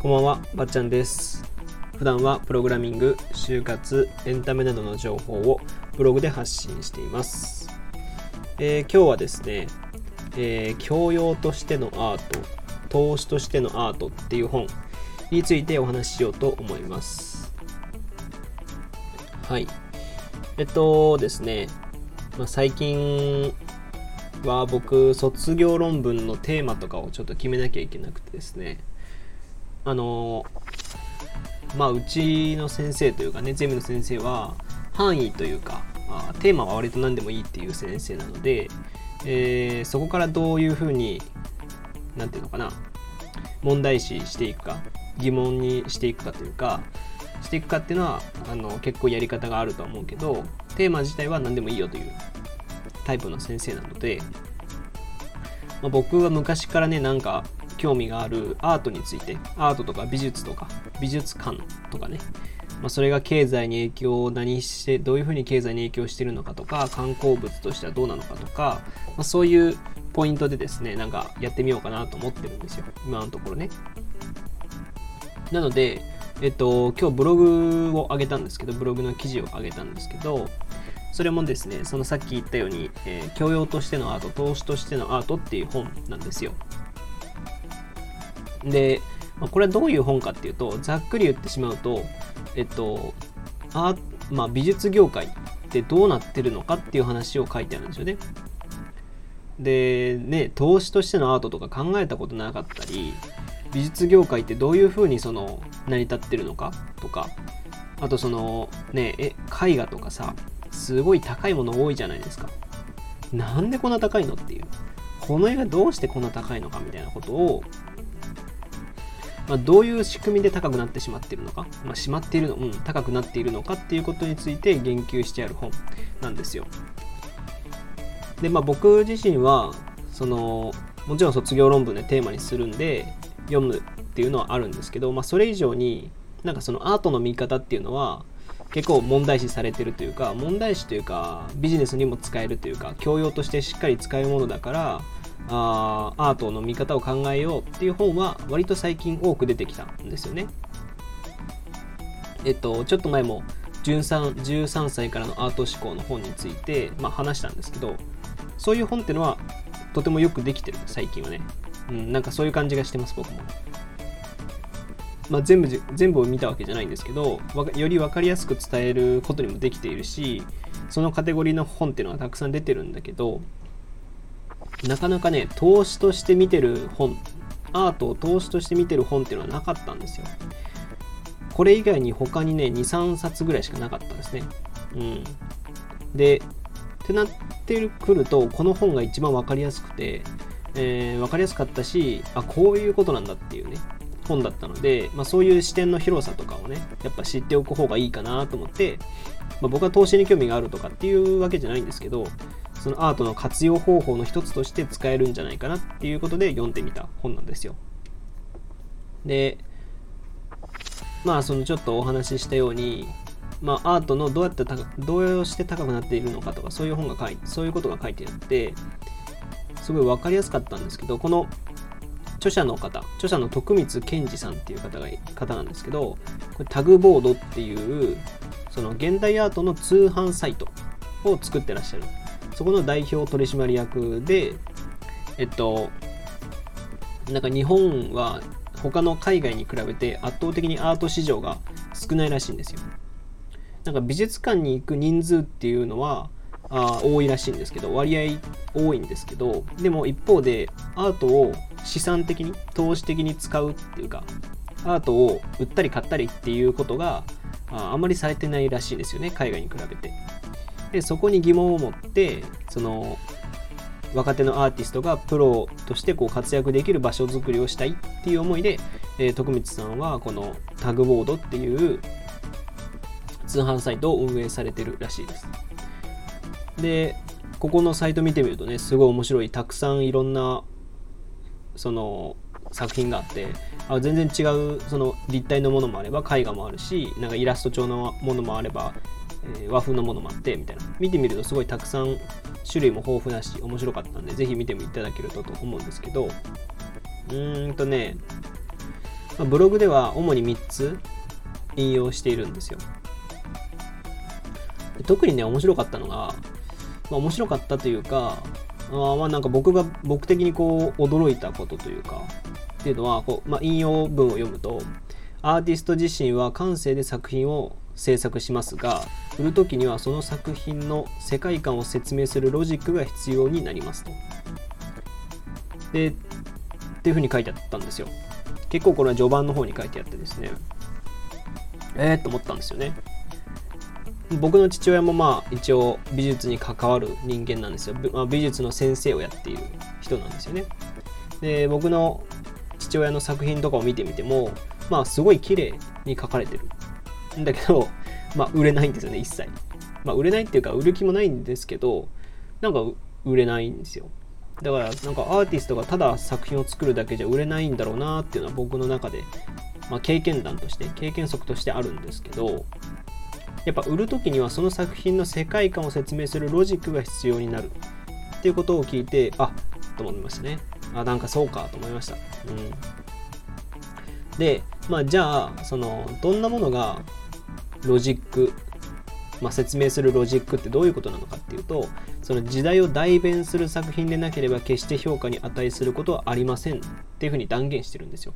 こんばんは、ばっちゃんです。普段はプログラミング、就活、エンタメなどの情報をブログで発信しています。えー今日はですね、えー教養としてのアート、投資としてのアートっていう本についてお話ししようと思います。はい。えっとですね、まあ、最近は僕、卒業論文のテーマとかをちょっと決めなきゃいけなくてですね、あのまあうちの先生というかねゼミの先生は範囲というかあテーマは割と何でもいいっていう先生なので、えーそこからどういうふうに何ていうのかな問題視していくか疑問にしていくかというかしていくかっていうのはあの結構やり方があるとは思うけどテーマ自体は何でもいいよというタイプの先生なので、まあ、僕は昔からねなんか興味があるアートについてアートとか美術とか美術館とかね、まあ、それが経済に影響を何してどういうふうに経済に影響してるのかとか観光物としてはどうなのかとか、まあ、そういうポイントでですねなんかやってみようかなと思ってるんですよ。今のところね。なのでえっと今日ブログを上げたんですけどブログの記事を上げたんですけどそれもですねそのさっき言ったように、えー教養としてのアート投資としてのアートっていう本なんですよ。で、まあこれはどういう本かっていうとざっくり言ってしまうとえっとアーまあ、美術業界ってどうなってるのかっていう話を書いてあるんですよね。でね投資としてのアートとか考えたことなかったり美術業界ってどういうふうにその成り立ってるのかとかあとそのねえ絵画とかさすごい高いもの多いじゃないですか。なんでこんな高いのっていう。この絵がどうしてこんな高いのかみたいなことを、まあ、どういう仕組みで高くなってしまっているのか、まあ、しまっているの、うん、高くなっているのかっていうことについて言及してある本なんですよ。でまあ僕自身はそのもちろん卒業論文でテーマにするんで読むっていうのはあるんですけど、まあ、それ以上になんかそのアートの見方っていうのは結構問題視されてるというか問題視というかビジネスにも使えるというか教養としてしっかり使えるものだからあーアートの見方を考えようっていう本は割と最近多く出てきたんですよね。えっとちょっと前も 13, 13歳からのアート思考の本について、まあ、話したんですけどそういう本っていうのはとてもよくできてる最近はね、うん、なんかそういう感じがしてます僕も。まあ、全部全部を見たわけじゃないんですけどより分かりやすく伝えることにもできているしそのカテゴリーの本っていうのがたくさん出てるんだけどなかなかね投資として見てる本アートを投資として見てる本っていうのはなかったんですよ。これ以外に他にね23冊ぐらいしかなかったですね。うん。でってなってくるとこの本が一番分かりやすくて、えー分かりやすかったしあこういうことなんだっていうね。本だったので、まあ、そういう視点の広さとかをねやっぱ知っておく方がいいかなと思って、まあ、僕は投資に興味があるとかっていうわけじゃないんですけどそのアートの活用方法の一つとして使えるんじゃないかなっていうことで読んでみた本なんですよ。でまあそのちょっとお話ししたようにまあ、アートのどうやってどうして高くなっているのかとかそういう本が書いてそういうことが書いてあってすごい分かりやすかったんですけどこの著者の方著者の徳光健二さんっていう方が方なんですけどこれタグボードっていうその現代アートの通販サイトを作ってらっしゃる。そこの代表取締役でえっとなんか日本は他の海外に比べて圧倒的にアート市場が少ないらしいんですよ。なんか美術館に行く人数っていうのはあ多いらしいんですけど割合多いんですけどでも一方でアートを資産的に投資的に使うっていうかアートを売ったり買ったりっていうことがああまりされてないらしいですよね海外に比べて。でそこに疑問を持ってその若手のアーティストがプロとしてこう活躍できる場所づくりをしたいっていう思いで、えー徳光さんはこのタグボードっていう通販サイトを運営されてるらしいです。でここのサイト見てみるとねすごい面白いたくさんいろんなその作品があってあ全然違うその立体のものもあれば絵画もあるしなんかイラスト調のものもあればえー、和風のものもあってみたいな。見てみるとすごいたくさん種類も豊富だし面白かったんでぜひ見てみいただけるとと思うんですけど。うーんとね、まあ、ブログでは主に3つ引用しているんですよ。特にね面白かったのが、まあ、面白かったというかあまあなんか僕が僕的にこう驚いたことというかっていうのはこう、まあ、引用文を読むとアーティスト自身は感性で作品を制作しますが売る時にはその作品の世界観を説明するロジックが必要になりますと。でっていうふうに書いてあったんですよ。結構これは序盤の方に書いてあってですねえー、と思ったんですよね。僕の父親もまあ一応美術に関わる人間なんですよ。まあ、美術の先生をやっている人なんですよね。で僕の父親の作品とかを見てみてもまあすごい綺麗に描かれてるんだけど、まあ、売れないんですよね、一切。まあ、売れないっていうか、売る気もないんですけど、なんか売れないんですよ。だから、なんかアーティストがただ作品を作るだけじゃ売れないんだろうなっていうのは僕の中で、まあ、経験談として、経験則としてあるんですけど、やっぱ売る時にはその作品の世界観を説明するロジックが必要になるっていうことを聞いて、あと思いましたね。あ、なんかそうかと思いました。うん。で、まあじゃあ、その、どんなものがロジック、まあ、説明するロジックってどういうことなのかっていうとその時代を代弁する作品でなければ決して評価に値することはありませんっていうふうに断言してるんですよ。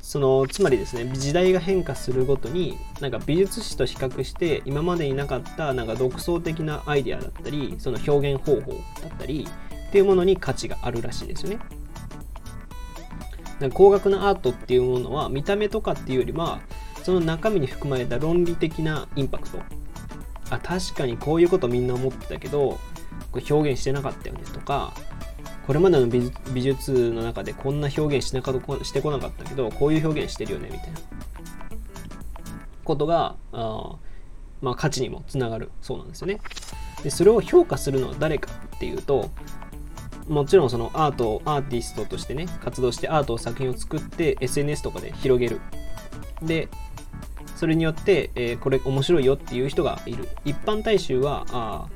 そのつまりですね時代が変化するごとになんか美術史と比較して今までになかったなんか独創的なアイデアだったりその表現方法だったりっていうものに価値があるらしいですよね。高額なアートっていうものは見た目とかっていうよりはその中身に含まれた論理的なインパクトあ確かにこういうことみんな思ってたけどこれ表現してなかったよねとかこれまでの美術の中でこんな表現しなかしてこなかったけどこういう表現してるよねみたいな。ことがあまあ価値にもつながるそうなんですよね。でそれを評価するのは誰かっていうともちろんそのアートをアーティストとしてね活動してアートを作品を作って SNS とかで広げる。でそれによって、えー、これ面白いよっていう人がいる。一般大衆はあ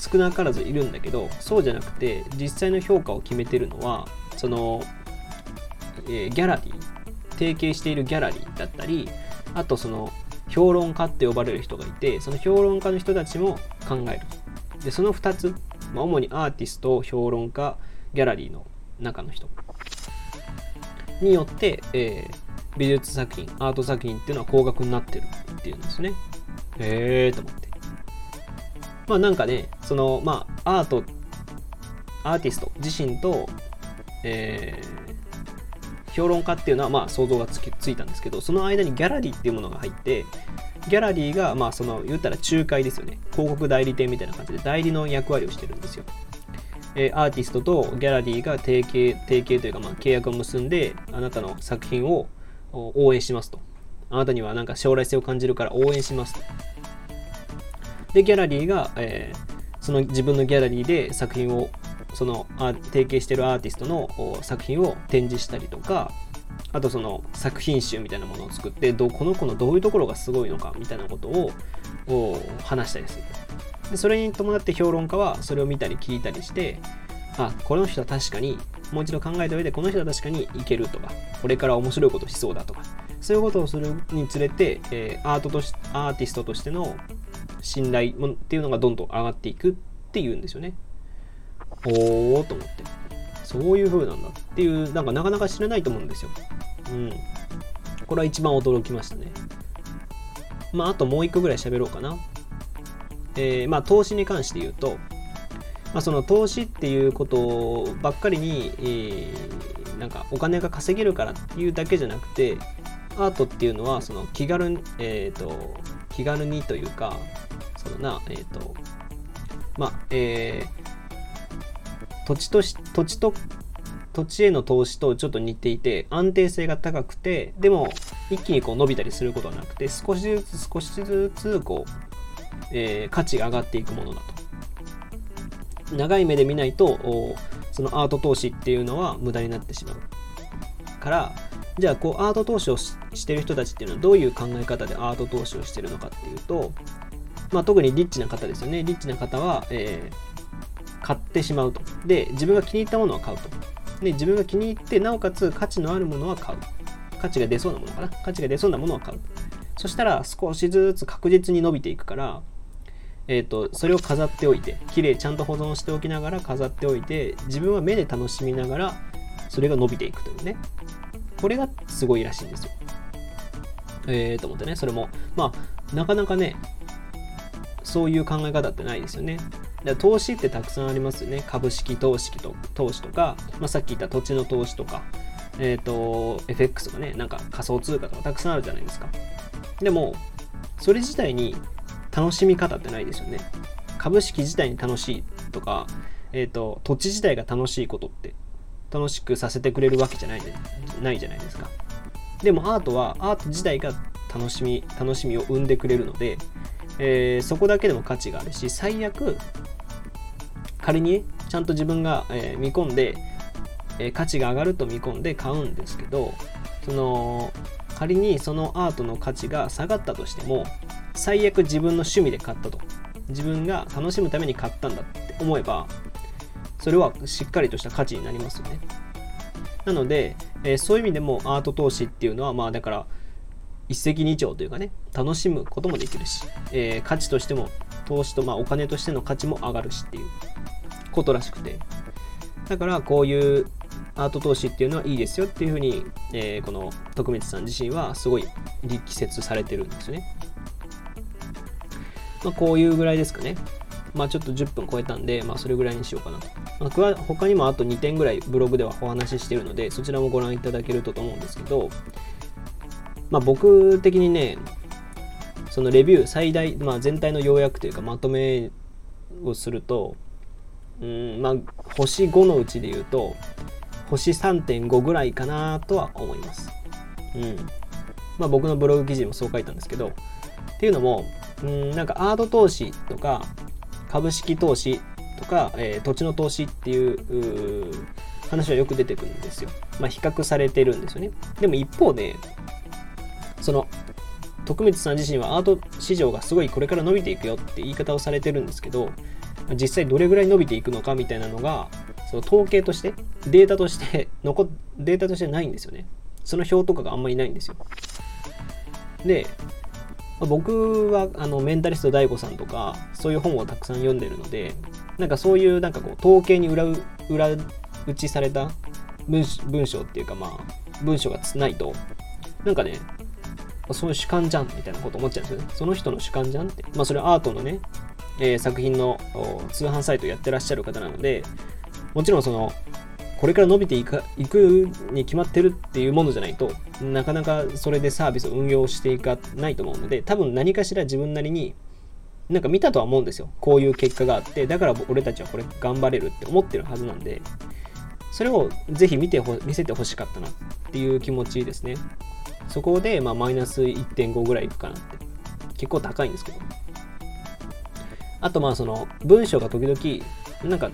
少なからずいるんだけどそうじゃなくて実際の評価を決めてるのはその、えー、ギャラリー提携しているギャラリーだったりあとその評論家って呼ばれる人がいてその評論家の人たちも考えるでその2つ、まあ、主にアーティスト評論家ギャラリーの中の人によって、えー、美術作品、アート作品っていうのは高額になってるっていうんですね。へえと思って。まあなんかね、その、まあアート、アーティスト自身と、えー、評論家っていうのはまあ想像がつきついたんですけど、その間にギャラリーっていうものが入って、ギャラリーが、まあその、言ったら仲介ですよね。広告代理店みたいな感じで代理の役割をしてるんですよ。えー、アーティストとギャラリーが提携、提携というか、まあ、契約を結んで、あなたの作品を応援しますと。あなたにはなんか将来性を感じるから応援しますと。で、ギャラリーが、えー、その自分のギャラリーで作品を、そのあ提携してるアーティストの作品を展示したりとか、あとその作品集みたいなものを作ってどこの子のどういうところがすごいのかみたいなことを話したりする。でそれに伴って評論家はそれを見たり聞いたりしてあこの人は確かにもう一度考えた上でこの人は確かにいけるとかこれから面白いことしそうだとかそういうことをするにつれて、えー、アートとしアーティストとしての信頼っていうのがどんどん上がっていくっていうんですよね。おおと思って。そういう風なんだっていう、なんかなかなか知らないと思うんですよ。うん。これは一番驚きましたね。まあ、あともう一個ぐらい喋ろうかな。えー、まあ、投資に関して言うと、まあ、その投資っていうことばっかりに、えー、なんかお金が稼げるからっていうだけじゃなくてアートっていうのはその気軽に、えーと、気軽にというかそうだなえっ、ー、とまあえー、土地とし土地と土地への投資とちょっと似ていて安定性が高くてでも一気にこう伸びたりすることはなくて少しずつ少しずつこう、えー、価値が上がっていくものだと。長い目で見ないとそのアート投資っていうのは無駄になってしまうから、じゃあこうアート投資をしてる人たちっていうのはどういう考え方でアート投資をしてるのかっていうと、まあ、特にリッチな方ですよね。リッチな方は、えー、買ってしまうと。で自分が気に入ったものは買うと。で自分が気に入ってなおかつ価値のあるものは買う。価値が出そうなものかな。価値が出そうなものは買う。そしたら少しずつ確実に伸びていくからえーと、それを飾っておいて綺麗ちゃんと保存しておきながら飾っておいて自分は目で楽しみながらそれが伸びていくというね。これがすごいらしいんですよ。えーと思ってねそれも。まあなかなかねそういう考え方ってないですよね。だ投資ってたくさんありますよね。株式投資と投資とか、まあ、さっき言った土地の投資とかえっ、ー、と FX とかねなんか仮想通貨とかたくさんあるじゃないですか。でもそれ自体に楽しみ方ってないですよね。株式自体に楽しいとか、えっ、ー、と、土地自体が楽しいことって楽しくさせてくれるわけじゃないないじゃないですか。でもアートはアート自体が楽しみ、楽しみを生んでくれるので、えー、そこだけでも価値があるし、最悪、仮に、ちゃんと自分が、えー、見込んで、えー、価値が上がると見込んで買うんですけど、その、仮にそのアートの価値が下がったとしても、最悪自分の趣味で買ったと自分が楽しむために買ったんだって思えばそれはしっかりとした価値になりますよねなので、えー、そういう意味でもアート投資っていうのはまあだから一石二鳥というかね楽しむこともできるし、えー、価値としても投資とまあお金としての価値も上がるしっていうことらしくてだからこういうアート投資っていうのはいいですよっていうふうに、えー、この徳光さん自身はすごい力説されてるんですよね。まあ、こういうぐらいですかね。まあちょっと10分超えたんで、まあそれぐらいにしようかなと。まあ、他にもあと2点ぐらいブログではお話ししてるので、そちらもご覧いただけるとと思うんですけど、まあ僕的にね、そのレビュー最大、まあ全体の要約というかまとめをすると、うん、まあ星5のうちで言うと、星3.5ぐらいかなとは思います。うん。まあ僕のブログ記事もそう書いたんですけど、っていうのも、うんなんかアート投資とか株式投資とか、えー、土地の投資っていう話はよく出てくるんですよ。まあ、比較されてるんですよね。でも一方で、その徳光さん自身はアート市場がすごいこれから伸びていくよって言い方をされてるんですけど、実際どれぐらい伸びていくのかみたいなのが、その統計として、データとして 残、データとしてないんですよね。その表とかがあんまりないんですよ。で、僕はあのメンタリスト DAIGO さんとかそういう本をたくさん読んでるのでなんかそういうなんかこう統計に裏裏打ちされた文文章っていうかまあ文章がつないとなんかねそういう主観じゃんみたいなこと思っちゃう。んですよねその人の主観じゃんって。まあそれアートのね、えー、作品の通販サイトやってらっしゃる方なのでもちろんそのこれから伸びていくに決まってるっていうものじゃないとなかなかそれでサービスを運用していかないと思うので多分何かしら自分なりになんか見たとは思うんですよ。こういう結果があってだから俺たちはこれ頑張れるって思ってるはずなんでそれをぜひ見て見せてほしかったなっていう気持ちですね。そこで、ま、マイナス1.5ぐらいいくかなって。結構高いんですけど。あとまあその文章が時々なんか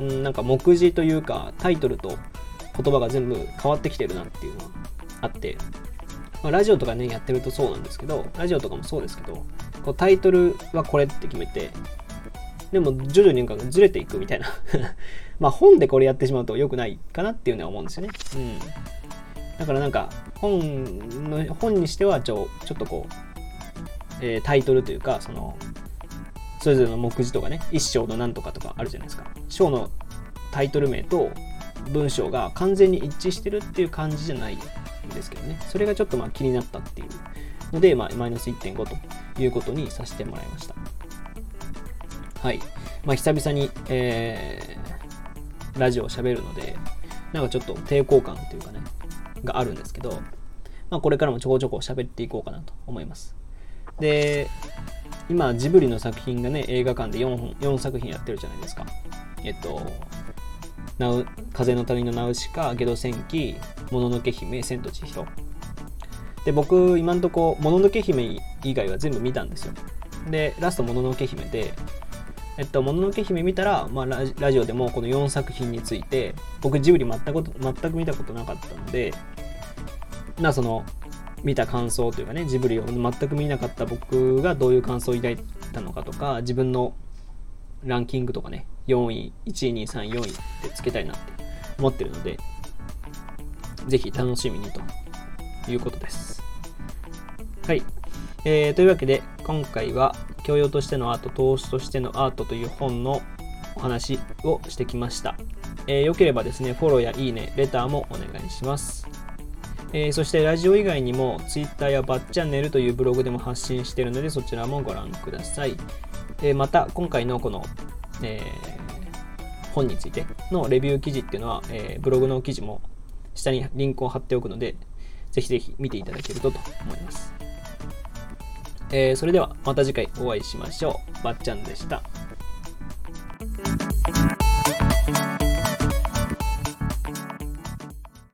うん、なんか目次というかタイトルと言葉が全部変わってきてるなっていうのはあって、まあ、ラジオとかねやってるとそうなんですけどラジオとかもそうですけどこうタイトルはこれって決めてでも徐々になんかずれていくみたいな。まあ本でこれやってしまうと良くないかなっていうのは思うんですよね。うん。だからなんか本の本にしてはちょちょっとこう、えー、タイトルというかそのそれぞれの目次とかね、一章のなんとかとかあるじゃないですか。章のタイトル名と文章が完全に一致してるっていう感じじゃないんですけどね。それがちょっとまあ気になったっていうので、まあ、マイナス1.5ということにさせてもらいました。はい。まあ、久々に、えー、ラジオを喋るので、なんかちょっと抵抗感というかね、があるんですけど、まあ、これからもちょこちょこ喋っていこうかなと思います。で、今、ジブリの作品がね、映画館で4本、4作品やってるじゃないですか。えっと、ナウ風の谷のナウシカ、ゲド戦記、もののけ姫、千と千尋。で、僕、今んとこ、もののけ姫以外は全部見たんですよ。で、ラスト、もののけ姫で、えっと、もののけ姫見たら、まあラ、ジオでもこの4作品について、僕、ジブリ全く全く見たことなかったので、まあその見た感想というかねジブリを全く見なかった僕がどういう感想を抱いたのかとか自分のランキングとかね4位1位2位3位4位ってつけたいなって思ってるのでぜひ楽しみにということです。はい、えー、というわけで今回は教養としてのアート投資としてのアートという本のお話をしてきました、えー、よければですねフォローやいいねレターもお願いします。えー、そしてラジオ以外にも Twitter やバッチャンネルというブログでも発信しているのでそちらもご覧ください。えー、また今回のこの、えー、本についてのレビュー記事っていうのは、えブログの記事も下にリンクを貼っておくのでぜひぜひ見ていただけるとと思います。えそれではまた次回お会いしましょう。ばっちゃんでした。